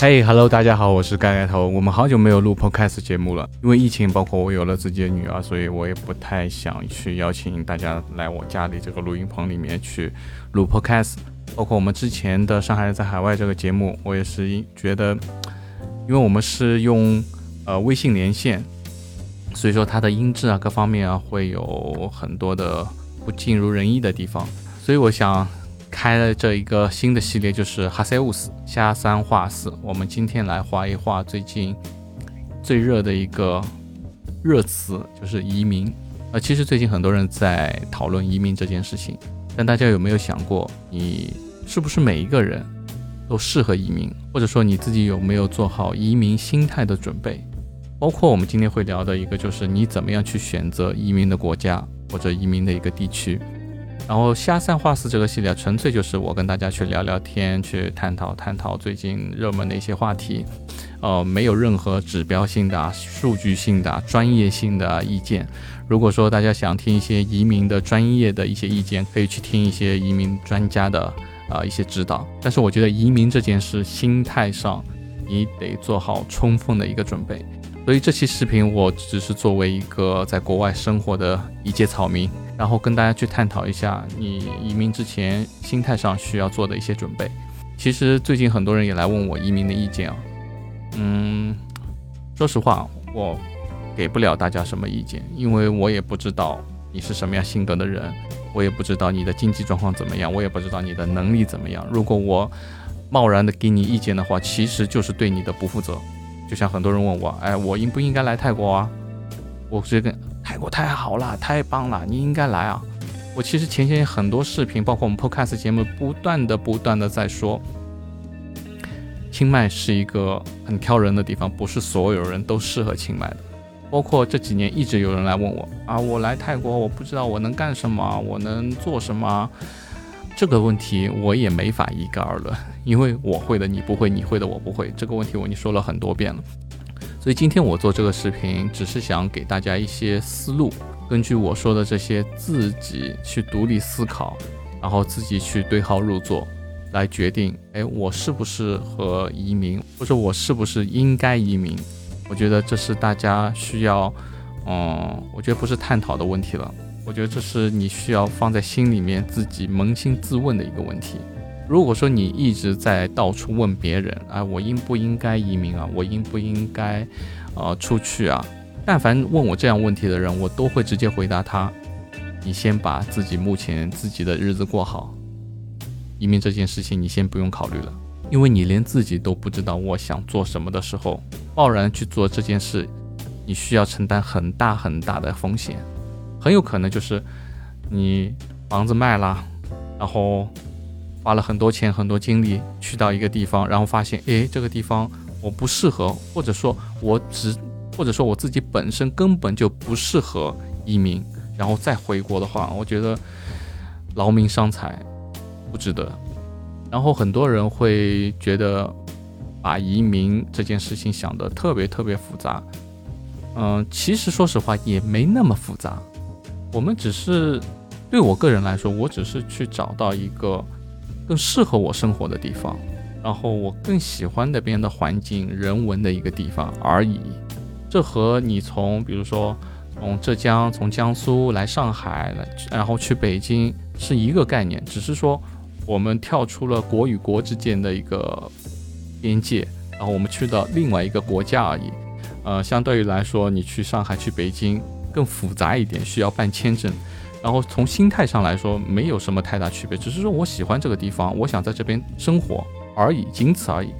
嘿、h e l l o 大家好，我是盖盖头。我们好久没有录 podcast 节目了，因为疫情，包括我有了自己的女儿，所以我也不太想去邀请大家来我家里这个录音棚里面去录 podcast。包括我们之前的《上海人在海外》这个节目，我也是觉得，因为我们是用呃微信连线，所以说它的音质啊各方面啊会有很多的不尽如人意的地方，所以我想。开了这一个新的系列，就是哈塞乌斯瞎三画四。我们今天来画一画最近最热的一个热词，就是移民。呃，其实最近很多人在讨论移民这件事情，但大家有没有想过，你是不是每一个人都适合移民，或者说你自己有没有做好移民心态的准备？包括我们今天会聊的一个，就是你怎么样去选择移民的国家或者移民的一个地区。然后瞎三画四这个系列纯粹就是我跟大家去聊聊天，去探讨探讨最近热门的一些话题，呃，没有任何指标性的、数据性的、专业性的意见。如果说大家想听一些移民的专业的一些意见，可以去听一些移民专家的啊一些指导。但是我觉得移民这件事，心态上你得做好充分的一个准备。所以这期视频我只是作为一个在国外生活的一介草民。然后跟大家去探讨一下，你移民之前心态上需要做的一些准备。其实最近很多人也来问我移民的意见啊，嗯，说实话，我给不了大家什么意见，因为我也不知道你是什么样性格的人，我也不知道你的经济状况怎么样，我也不知道你的能力怎么样。如果我贸然的给你意见的话，其实就是对你的不负责。就像很多人问我，哎，我应不应该来泰国啊？我直接跟。泰国太好了，太棒了，你应该来啊！我其实前些很多视频，包括我们 Podcast 节目，不断的、不断的在说，清迈是一个很挑人的地方，不是所有人都适合清迈的。包括这几年一直有人来问我啊，我来泰国，我不知道我能干什么，我能做什么？这个问题我也没法一概而论，因为我会的你不会，你会的我不会。这个问题我已经说了很多遍了。所以今天我做这个视频，只是想给大家一些思路，根据我说的这些，自己去独立思考，然后自己去对号入座，来决定，哎，我适不适合移民，或者我是不是应该移民？我觉得这是大家需要，嗯，我觉得不是探讨的问题了，我觉得这是你需要放在心里面自己扪心自问的一个问题。如果说你一直在到处问别人啊，我应不应该移民啊？我应不应该，呃，出去啊？但凡问我这样问题的人，我都会直接回答他：你先把自己目前自己的日子过好，移民这件事情你先不用考虑了，因为你连自己都不知道我想做什么的时候，贸然去做这件事，你需要承担很大很大的风险，很有可能就是你房子卖了，然后。花了很多钱、很多精力去到一个地方，然后发现，诶，这个地方我不适合，或者说我只，或者说我自己本身根本就不适合移民，然后再回国的话，我觉得劳民伤财，不值得。然后很多人会觉得把移民这件事情想得特别特别复杂，嗯，其实说实话也没那么复杂。我们只是对我个人来说，我只是去找到一个。更适合我生活的地方，然后我更喜欢那边的环境、人文的一个地方而已。这和你从比如说从浙江、从江苏来上海，然后去北京是一个概念，只是说我们跳出了国与国之间的一个边界，然后我们去到另外一个国家而已。呃，相对于来说，你去上海、去北京更复杂一点，需要办签证。然后从心态上来说，没有什么太大区别，只是说我喜欢这个地方，我想在这边生活而已，仅此而已。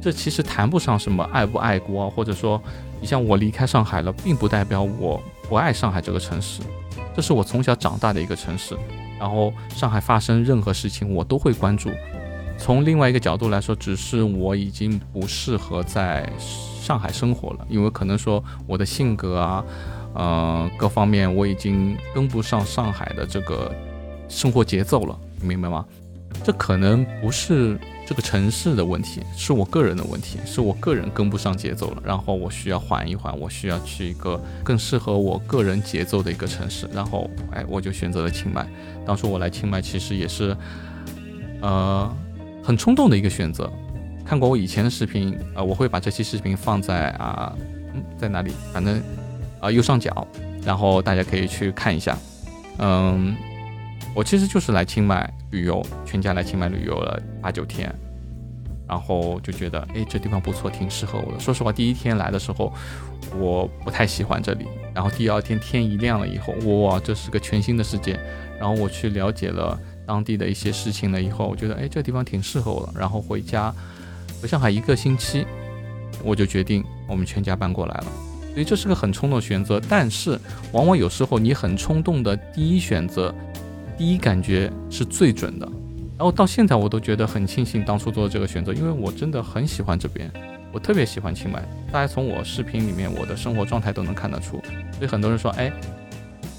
这其实谈不上什么爱不爱国，或者说，你像我离开上海了，并不代表我不爱上海这个城市，这是我从小长大的一个城市。然后上海发生任何事情，我都会关注。从另外一个角度来说，只是我已经不适合在上海生活了，因为可能说我的性格啊。呃，各方面我已经跟不上上海的这个生活节奏了，你明白吗？这可能不是这个城市的问题，是我个人的问题，是我个人跟不上节奏了。然后我需要缓一缓，我需要去一个更适合我个人节奏的一个城市。然后，哎，我就选择了清迈。当初我来清迈，其实也是呃很冲动的一个选择，看过我以前的视频，呃，我会把这期视频放在啊，嗯，在哪里？反正啊右上角，然后大家可以去看一下。嗯，我其实就是来清迈旅游，全家来清迈旅游了八九天，然后就觉得，哎，这地方不错，挺适合我的。说实话，第一天来的时候，我不太喜欢这里。然后第二天天一亮了以后，哇，这是个全新的世界。然后我去了解了当地的一些事情了以后，我觉得，哎，这地方挺适合我的。然后回家回上海一个星期，我就决定我们全家搬过来了。所以这是个很冲动的选择，但是往往有时候你很冲动的第一选择，第一感觉是最准的。然后到现在我都觉得很庆幸当初做的这个选择，因为我真的很喜欢这边，我特别喜欢清迈。大家从我视频里面我的生活状态都能看得出。所以很多人说，哎，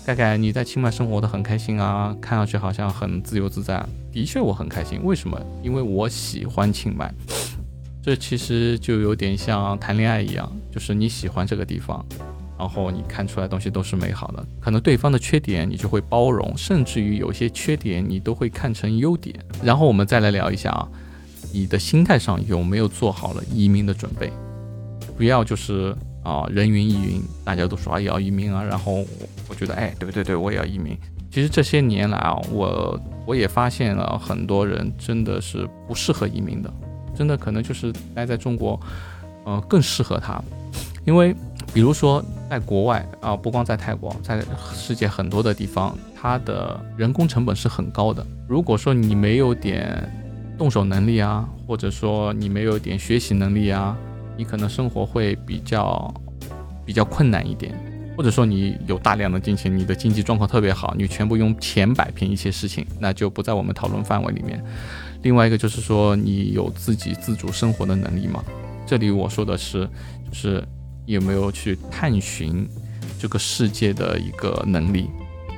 盖盖你在清迈生活的很开心啊，看上去好像很自由自在。的确我很开心，为什么？因为我喜欢清迈。这其实就有点像谈恋爱一样，就是你喜欢这个地方，然后你看出来东西都是美好的。可能对方的缺点你就会包容，甚至于有些缺点你都会看成优点。然后我们再来聊一下啊，你的心态上有没有做好了移民的准备？不要就是啊人云亦云，大家都说啊要移民啊，然后我觉得哎对对对，我也要移民。其实这些年来啊，我我也发现了很多人真的是不适合移民的。真的可能就是待在中国，呃，更适合他，因为比如说在国外啊，不光在泰国，在世界很多的地方，它的人工成本是很高的。如果说你没有点动手能力啊，或者说你没有点学习能力啊，你可能生活会比较比较困难一点。或者说你有大量的金钱，你的经济状况特别好，你全部用钱摆平一些事情，那就不在我们讨论范围里面。另外一个就是说，你有自己自主生活的能力吗？这里我说的是，就是有没有去探寻这个世界的一个能力。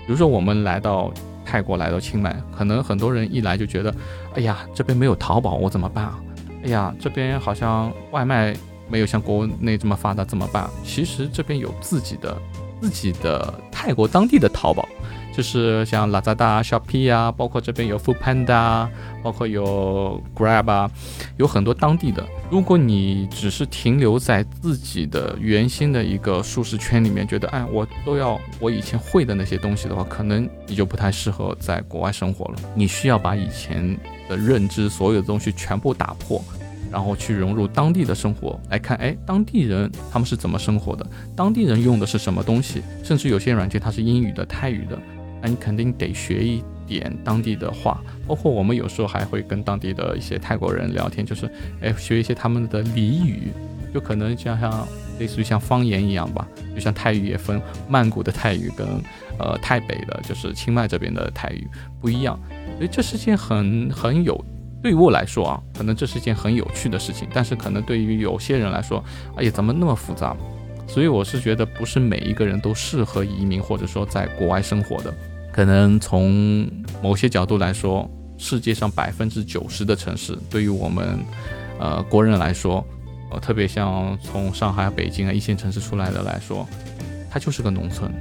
比如说，我们来到泰国，来到清迈，可能很多人一来就觉得，哎呀，这边没有淘宝，我怎么办啊？哎呀，这边好像外卖没有像国内这么发达，怎么办？其实这边有自己的自己的泰国当地的淘宝。就是像 Lazada、Shopee 啊，包括这边有 Food Panda，啊包括有 Grab 啊，有很多当地的。如果你只是停留在自己的原先的一个舒适圈里面，觉得哎，我都要我以前会的那些东西的话，可能你就不太适合在国外生活了。你需要把以前的认知，所有的东西全部打破，然后去融入当地的生活来看，哎，当地人他们是怎么生活的？当地人用的是什么东西？甚至有些软件它是英语的、泰语的。你肯定得学一点当地的话，包括我们有时候还会跟当地的一些泰国人聊天，就是哎学一些他们的俚语，就可能像像类似于像方言一样吧，就像泰语也分曼谷的泰语跟呃泰北的，就是清迈这边的泰语不一样，所以这是件很很有对于我来说啊，可能这是件很有趣的事情，但是可能对于有些人来说，哎呀怎么那么复杂？所以我是觉得不是每一个人都适合移民或者说在国外生活的。可能从某些角度来说，世界上百分之九十的城市，对于我们，呃，国人来说，呃，特别像从上海、北京啊一线城市出来的来说，它就是个农村，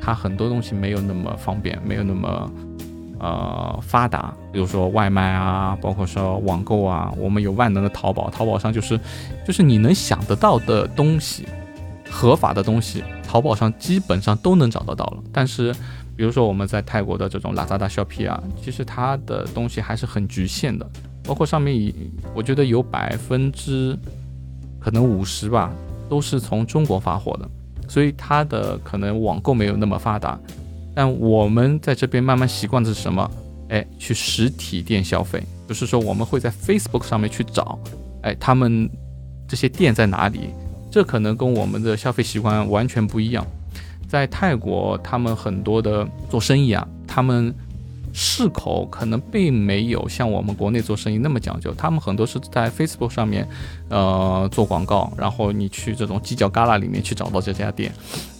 它很多东西没有那么方便，没有那么，呃，发达。比如说外卖啊，包括说网购啊，我们有万能的淘宝，淘宝上就是，就是你能想得到的东西，合法的东西，淘宝上基本上都能找得到了。但是。比如说我们在泰国的这种拉扎达 Shopee 啊，其实它的东西还是很局限的，包括上面以，我觉得有百分之可能五十吧，都是从中国发货的，所以它的可能网购没有那么发达。但我们在这边慢慢习惯的是什么？哎，去实体店消费，就是说我们会在 Facebook 上面去找，哎，他们这些店在哪里？这可能跟我们的消费习惯完全不一样。在泰国，他们很多的做生意啊，他们市口可能并没有像我们国内做生意那么讲究。他们很多是在 Facebook 上面，呃，做广告，然后你去这种犄角旮旯里面去找到这家店，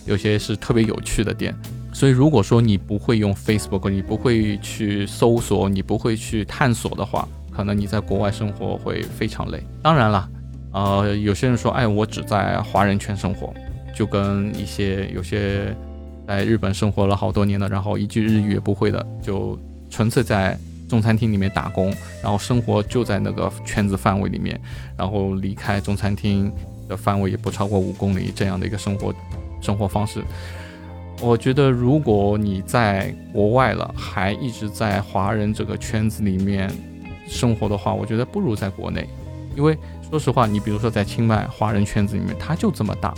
有些是特别有趣的店。所以，如果说你不会用 Facebook，你不会去搜索，你不会去探索的话，可能你在国外生活会非常累。当然了，呃，有些人说，哎，我只在华人圈生活。就跟一些有些在日本生活了好多年的，然后一句日语也不会的，就纯粹在中餐厅里面打工，然后生活就在那个圈子范围里面，然后离开中餐厅的范围也不超过五公里这样的一个生活生活方式。我觉得如果你在国外了，还一直在华人这个圈子里面生活的话，我觉得不如在国内，因为说实话，你比如说在清迈华人圈子里面，它就这么大，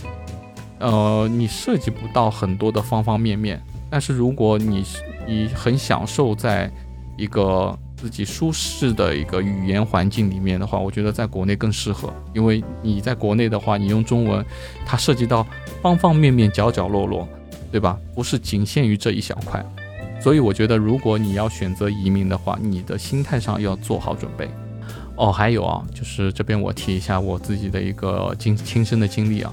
呃，你涉及不到很多的方方面面。但是如果你你很享受在一个自己舒适的一个语言环境里面的话，我觉得在国内更适合，因为你在国内的话，你用中文，它涉及到方方面面、角角落落，对吧？不是仅限于这一小块。所以我觉得，如果你要选择移民的话，你的心态上要做好准备。哦，还有啊，就是这边我提一下我自己的一个经亲身的经历啊。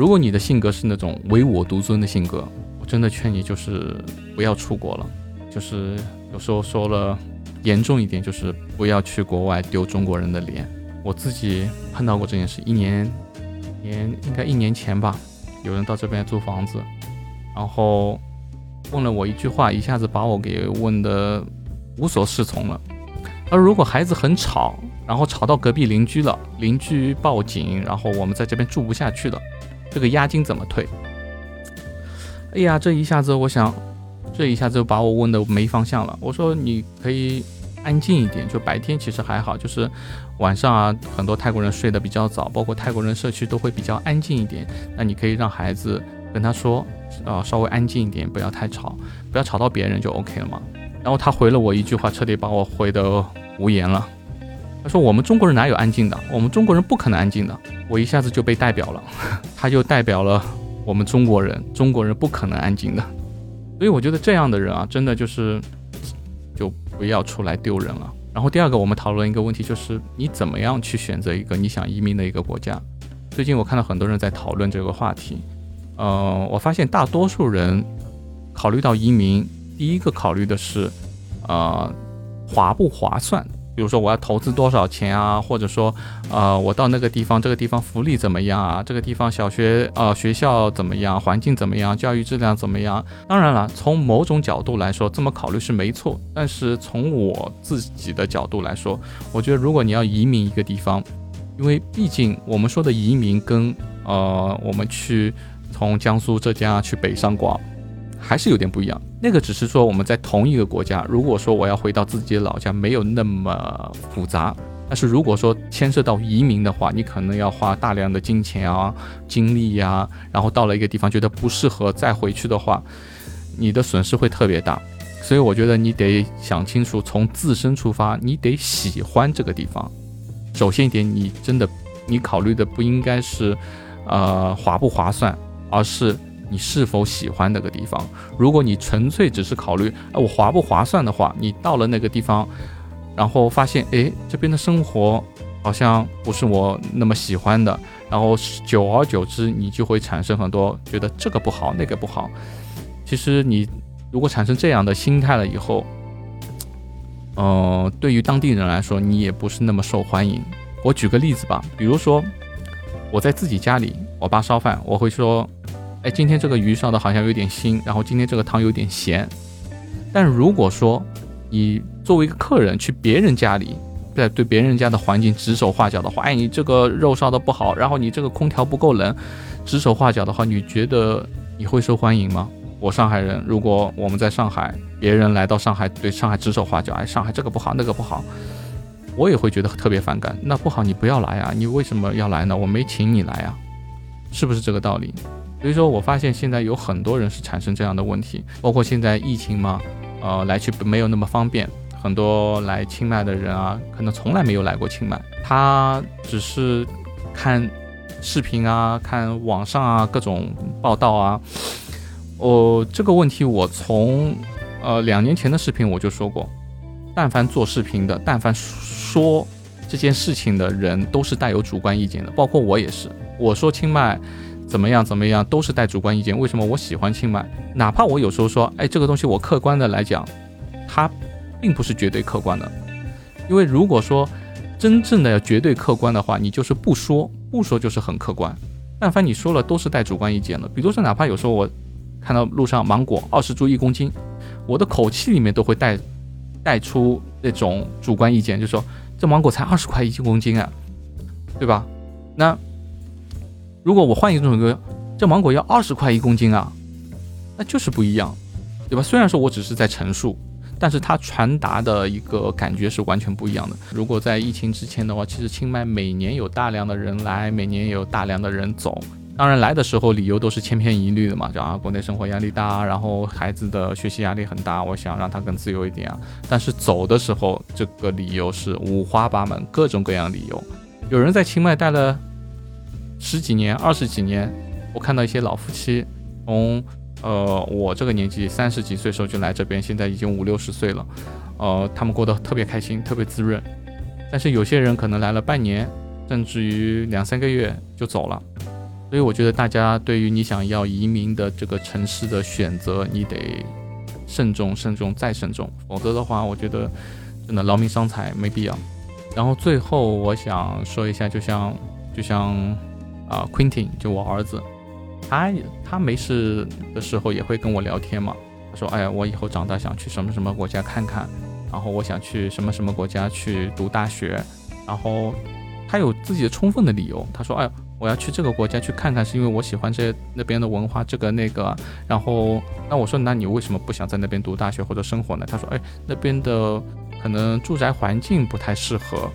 如果你的性格是那种唯我独尊的性格，我真的劝你就是不要出国了，就是有时候说了。严重一点就是不要去国外丢中国人的脸。我自己碰到过这件事，一年年应该一年前吧，有人到这边租房子，然后问了我一句话，一下子把我给问的无所适从了。而如果孩子很吵，然后吵到隔壁邻居了，邻居报警，然后我们在这边住不下去了，这个押金怎么退？哎呀，这一下子我想。这一下就把我问的没方向了。我说你可以安静一点，就白天其实还好，就是晚上啊，很多泰国人睡得比较早，包括泰国人社区都会比较安静一点。那你可以让孩子跟他说，啊，稍微安静一点，不要太吵，不要吵到别人就 OK 了嘛。然后他回了我一句话，彻底把我回得无言了。他说我们中国人哪有安静的？我们中国人不可能安静的。我一下子就被代表了，他就代表了我们中国人，中国人不可能安静的。所以我觉得这样的人啊，真的就是就不要出来丢人了。然后第二个，我们讨论一个问题，就是你怎么样去选择一个你想移民的一个国家。最近我看到很多人在讨论这个话题，呃，我发现大多数人考虑到移民，第一个考虑的是，呃，划不划算。比如说我要投资多少钱啊，或者说，呃，我到那个地方，这个地方福利怎么样啊？这个地方小学呃学校怎么样？环境怎么样？教育质量怎么样？当然了，从某种角度来说，这么考虑是没错。但是从我自己的角度来说，我觉得如果你要移民一个地方，因为毕竟我们说的移民跟呃我们去从江苏浙江去北上广。还是有点不一样，那个只是说我们在同一个国家。如果说我要回到自己的老家，没有那么复杂。但是如果说牵涉到移民的话，你可能要花大量的金钱啊、精力呀，然后到了一个地方觉得不适合再回去的话，你的损失会特别大。所以我觉得你得想清楚，从自身出发，你得喜欢这个地方。首先一点，你真的你考虑的不应该是，呃，划不划算，而是。你是否喜欢那个地方？如果你纯粹只是考虑，哎，我划不划算的话，你到了那个地方，然后发现，哎，这边的生活好像不是我那么喜欢的，然后久而久之，你就会产生很多觉得这个不好，那个不好。其实你如果产生这样的心态了以后，嗯，对于当地人来说，你也不是那么受欢迎。我举个例子吧，比如说我在自己家里，我爸烧饭，我会说。哎，今天这个鱼烧的好像有点腥，然后今天这个汤有点咸。但如果说你作为一个客人去别人家里，在对别人家的环境指手画脚的话，哎，你这个肉烧的不好，然后你这个空调不够冷，指手画脚的话，你觉得你会受欢迎吗？我上海人，如果我们在上海，别人来到上海对上海指手画脚，哎，上海这个不好，那个不好，我也会觉得特别反感。那不好，你不要来啊！你为什么要来呢？我没请你来啊，是不是这个道理？所以说我发现现在有很多人是产生这样的问题，包括现在疫情嘛，呃，来去没有那么方便，很多来清迈的人啊，可能从来没有来过清迈，他只是看视频啊，看网上啊各种报道啊，哦，这个问题我从呃两年前的视频我就说过，但凡做视频的，但凡说这件事情的人，都是带有主观意见的，包括我也是，我说清迈。怎么样？怎么样？都是带主观意见。为什么我喜欢清迈？哪怕我有时候说，哎，这个东西我客观的来讲，它并不是绝对客观的。因为如果说真正的要绝对客观的话，你就是不说，不说就是很客观。但凡你说了，都是带主观意见的。比如说，哪怕有时候我看到路上芒果二十株一公斤，我的口气里面都会带带出那种主观意见，就说这芒果才二十块一公斤啊，对吧？那如果我换一种歌，这芒果要二十块一公斤啊，那就是不一样，对吧？虽然说我只是在陈述。但是它传达的一个感觉是完全不一样的。如果在疫情之前的话，其实清迈每年有大量的人来，每年也有大量的人走。当然来的时候理由都是千篇一律的嘛，就啊国内生活压力大，然后孩子的学习压力很大，我想让他更自由一点啊。但是走的时候，这个理由是五花八门，各种各样理由。有人在清迈待了十几年、二十几年，我看到一些老夫妻从。呃，我这个年纪三十几岁时候就来这边，现在已经五六十岁了，呃，他们过得特别开心，特别滋润。但是有些人可能来了半年，甚至于两三个月就走了。所以我觉得大家对于你想要移民的这个城市的选择，你得慎重、慎重再慎重，否则的话，我觉得真的劳民伤财，没必要。然后最后我想说一下，就像就像啊，Quentin 就我儿子。他他没事的时候也会跟我聊天嘛。他说：“哎呀，我以后长大想去什么什么国家看看，然后我想去什么什么国家去读大学。”然后他有自己的充分的理由。他说：“哎，我要去这个国家去看看，是因为我喜欢这那边的文化，这个那个。”然后那我说：“那你为什么不想在那边读大学或者生活呢？”他说：“哎，那边的可能住宅环境不太适合。”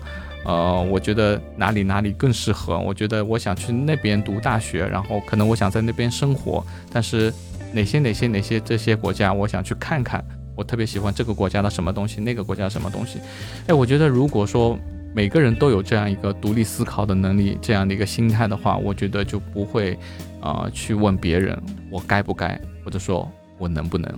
呃，我觉得哪里哪里更适合？我觉得我想去那边读大学，然后可能我想在那边生活，但是哪些哪些哪些这些国家，我想去看看。我特别喜欢这个国家的什么东西，那个国家什么东西。哎，我觉得如果说每个人都有这样一个独立思考的能力，这样的一个心态的话，我觉得就不会啊去问别人我该不该，或者说我能不能。